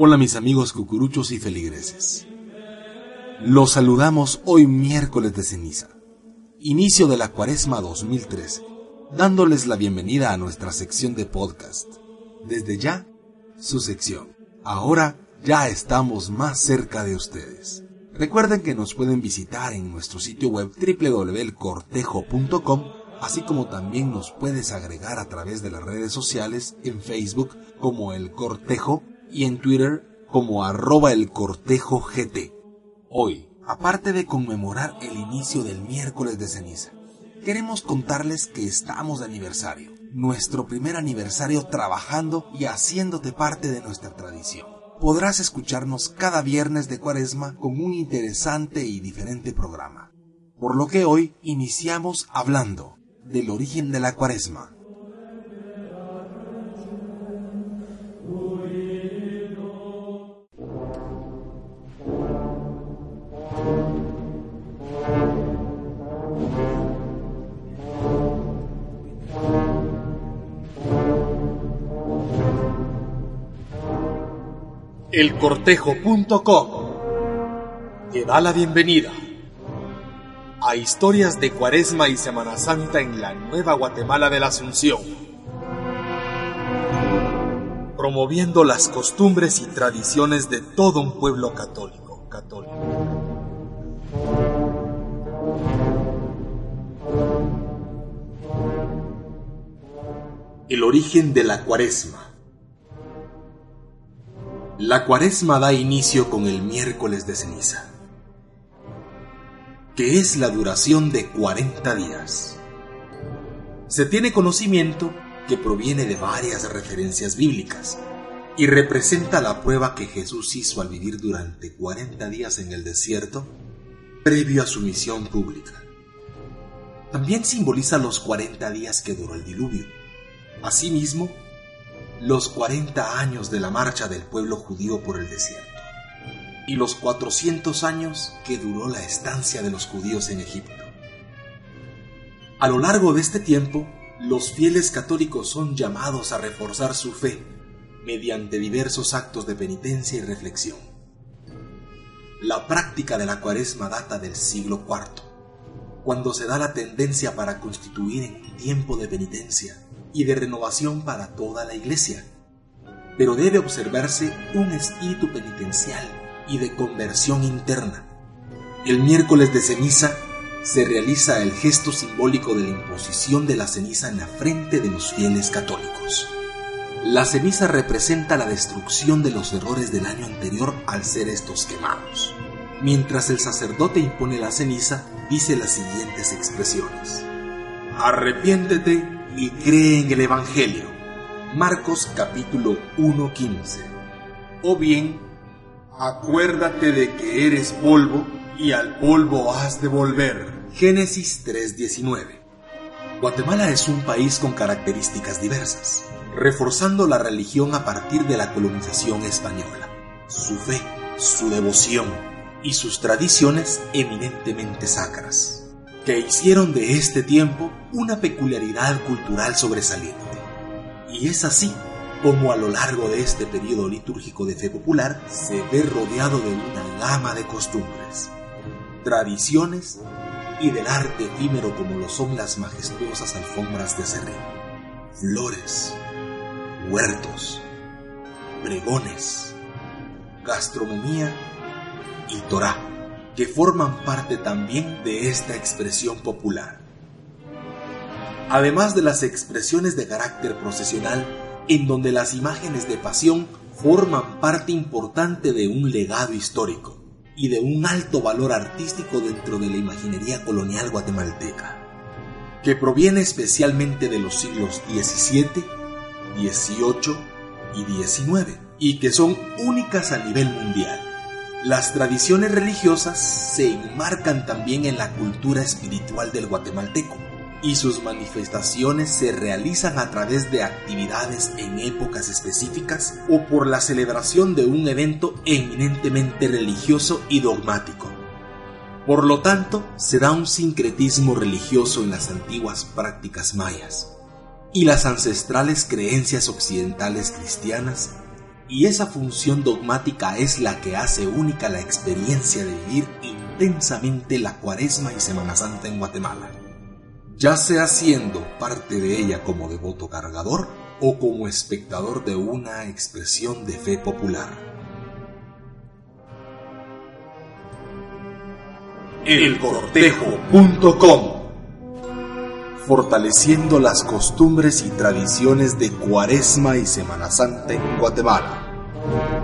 Hola mis amigos cucuruchos y feligreses. Los saludamos hoy miércoles de ceniza, inicio de la cuaresma 2013, dándoles la bienvenida a nuestra sección de podcast. Desde ya, su sección. Ahora ya estamos más cerca de ustedes. Recuerden que nos pueden visitar en nuestro sitio web www.cortejo.com, así como también nos puedes agregar a través de las redes sociales en Facebook como El Cortejo y en Twitter como arroba el cortejo GT. Hoy, aparte de conmemorar el inicio del miércoles de ceniza, queremos contarles que estamos de aniversario, nuestro primer aniversario trabajando y haciéndote parte de nuestra tradición. Podrás escucharnos cada viernes de cuaresma con un interesante y diferente programa. Por lo que hoy iniciamos hablando del origen de la cuaresma, elcortejo.com te da la bienvenida a historias de Cuaresma y Semana Santa en la Nueva Guatemala de la Asunción, promoviendo las costumbres y tradiciones de todo un pueblo católico. católico. El origen de la Cuaresma. La cuaresma da inicio con el miércoles de ceniza, que es la duración de 40 días. Se tiene conocimiento que proviene de varias referencias bíblicas y representa la prueba que Jesús hizo al vivir durante 40 días en el desierto previo a su misión pública. También simboliza los 40 días que duró el diluvio. Asimismo, los 40 años de la marcha del pueblo judío por el desierto y los 400 años que duró la estancia de los judíos en Egipto. A lo largo de este tiempo, los fieles católicos son llamados a reforzar su fe mediante diversos actos de penitencia y reflexión. La práctica de la cuaresma data del siglo IV, cuando se da la tendencia para constituir en tiempo de penitencia y de renovación para toda la iglesia. Pero debe observarse un espíritu penitencial y de conversión interna. El miércoles de ceniza se realiza el gesto simbólico de la imposición de la ceniza en la frente de los fieles católicos. La ceniza representa la destrucción de los errores del año anterior al ser estos quemados. Mientras el sacerdote impone la ceniza, dice las siguientes expresiones. Arrepiéntete y cree en el Evangelio. Marcos capítulo 1.15. O bien, acuérdate de que eres polvo y al polvo has de volver. Génesis 3.19. Guatemala es un país con características diversas, reforzando la religión a partir de la colonización española. Su fe, su devoción y sus tradiciones eminentemente sacras que hicieron de este tiempo una peculiaridad cultural sobresaliente. Y es así como a lo largo de este periodo litúrgico de fe popular se ve rodeado de una gama de costumbres, tradiciones y del arte efímero como lo son las majestuosas alfombras de serrín, flores, huertos, pregones, gastronomía y Torah que forman parte también de esta expresión popular. Además de las expresiones de carácter procesional, en donde las imágenes de pasión forman parte importante de un legado histórico y de un alto valor artístico dentro de la imaginería colonial guatemalteca, que proviene especialmente de los siglos XVII, XVIII y XIX, y que son únicas a nivel mundial las tradiciones religiosas se enmarcan también en la cultura espiritual del guatemalteco y sus manifestaciones se realizan a través de actividades en épocas específicas o por la celebración de un evento eminentemente religioso y dogmático. Por lo tanto, se da un sincretismo religioso en las antiguas prácticas mayas y las ancestrales creencias occidentales cristianas Y esa función dogmática es la que hace única la experiencia de vivir intensamente la Cuaresma y Semana Santa en Guatemala, ya sea siendo parte de ella como devoto cargador o como espectador de una expresión de fe popular. elcortejo.com fortaleciendo las costumbres y tradiciones de Cuaresma y Semana Santa en Guatemala.